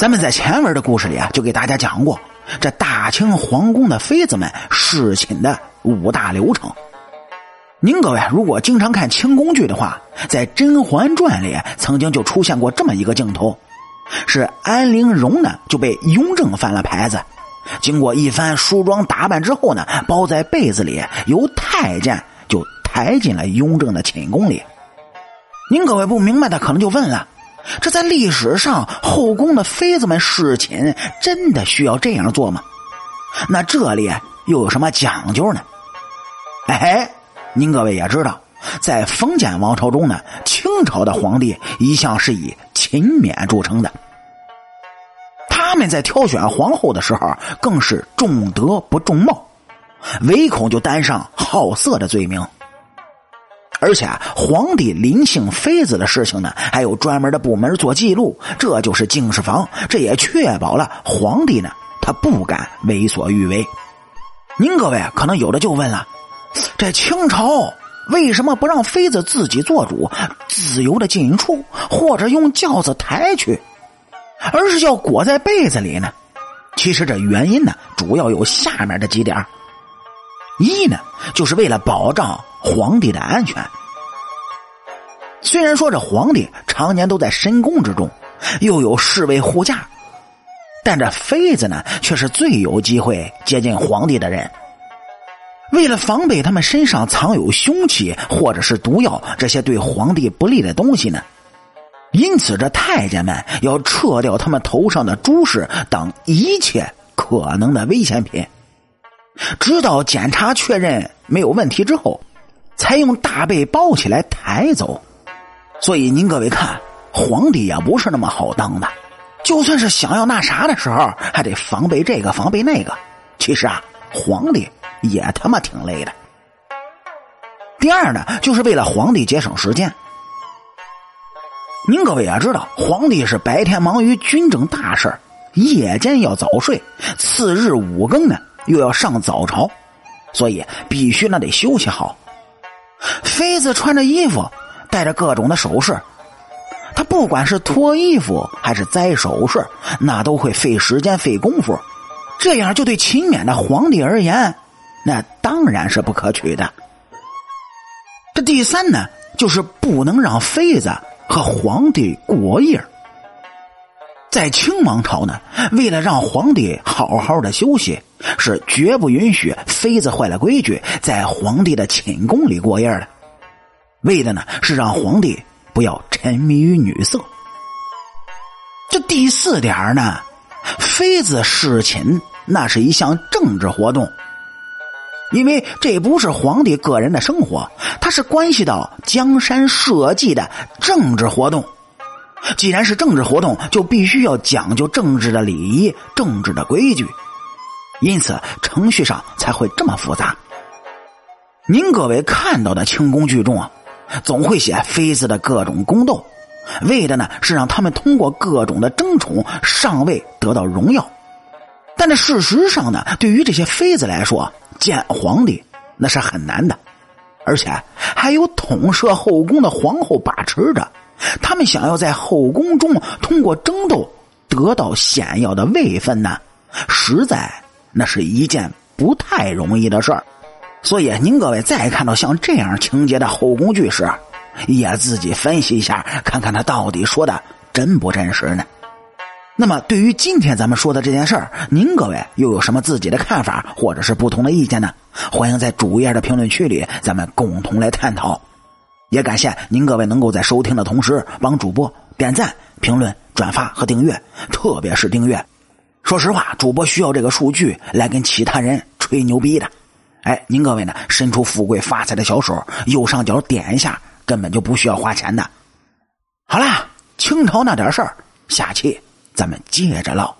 咱们在前文的故事里啊，就给大家讲过这大清皇宫的妃子们侍寝的五大流程。您各位如果经常看清宫剧的话，在《甄嬛传》里曾经就出现过这么一个镜头，是安陵容呢就被雍正翻了牌子，经过一番梳妆打扮之后呢，包在被子里，由太监就抬进了雍正的寝宫里。您各位不明白的可能就问了。这在历史上，后宫的妃子们侍寝真的需要这样做吗？那这里又有什么讲究呢？哎，您各位也知道，在封建王朝中呢，清朝的皇帝一向是以勤勉著称的。他们在挑选皇后的时候，更是重德不重貌，唯恐就担上好色的罪名。而且啊皇帝临幸妃子的事情呢，还有专门的部门做记录，这就是敬事房，这也确保了皇帝呢，他不敢为所欲为。您各位可能有的就问了：这清朝为什么不让妃子自己做主，自由的进出，或者用轿子抬去，而是要裹在被子里呢？其实这原因呢，主要有下面的几点：一呢，就是为了保障。皇帝的安全，虽然说这皇帝常年都在深宫之中，又有侍卫护驾，但这妃子呢，却是最有机会接近皇帝的人。为了防备他们身上藏有凶器或者是毒药这些对皇帝不利的东西呢，因此这太监们要撤掉他们头上的珠饰等一切可能的危险品，直到检查确认没有问题之后。才用大被包起来抬走，所以您各位看，皇帝也不是那么好当的。就算是想要那啥的时候，还得防备这个防备那个。其实啊，皇帝也他妈挺累的。第二呢，就是为了皇帝节省时间。您各位也知道，皇帝是白天忙于军政大事夜间要早睡，次日五更呢又要上早朝，所以必须那得休息好。妃子穿着衣服，带着各种的首饰，她不管是脱衣服还是摘首饰，那都会费时间费功夫。这样就对勤勉的皇帝而言，那当然是不可取的。这第三呢，就是不能让妃子和皇帝过夜。在清王朝呢，为了让皇帝好好的休息，是绝不允许妃子坏了规矩在皇帝的寝宫里过夜的。为的呢，是让皇帝不要沉迷于女色。这第四点呢，妃子侍寝那是一项政治活动，因为这不是皇帝个人的生活，它是关系到江山社稷的政治活动。既然是政治活动，就必须要讲究政治的礼仪、政治的规矩，因此程序上才会这么复杂。您各位看到的清宫剧中啊，总会写妃子的各种宫斗，为的呢是让他们通过各种的争宠上位，得到荣耀。但这事实上呢，对于这些妃子来说，见皇帝那是很难的，而且还有统摄后宫的皇后把持着。他们想要在后宫中通过争斗得到显要的位分呢，实在那是一件不太容易的事儿。所以，您各位再看到像这样情节的后宫剧时，也自己分析一下，看看他到底说的真不真实呢？那么，对于今天咱们说的这件事儿，您各位又有什么自己的看法或者是不同的意见呢？欢迎在主页的评论区里，咱们共同来探讨。也感谢您各位能够在收听的同时帮主播点赞、评论、转发和订阅，特别是订阅。说实话，主播需要这个数据来跟其他人吹牛逼的。哎，您各位呢，伸出富贵发财的小手，右上角点一下，根本就不需要花钱的。好啦，清朝那点事儿，下期咱们接着唠。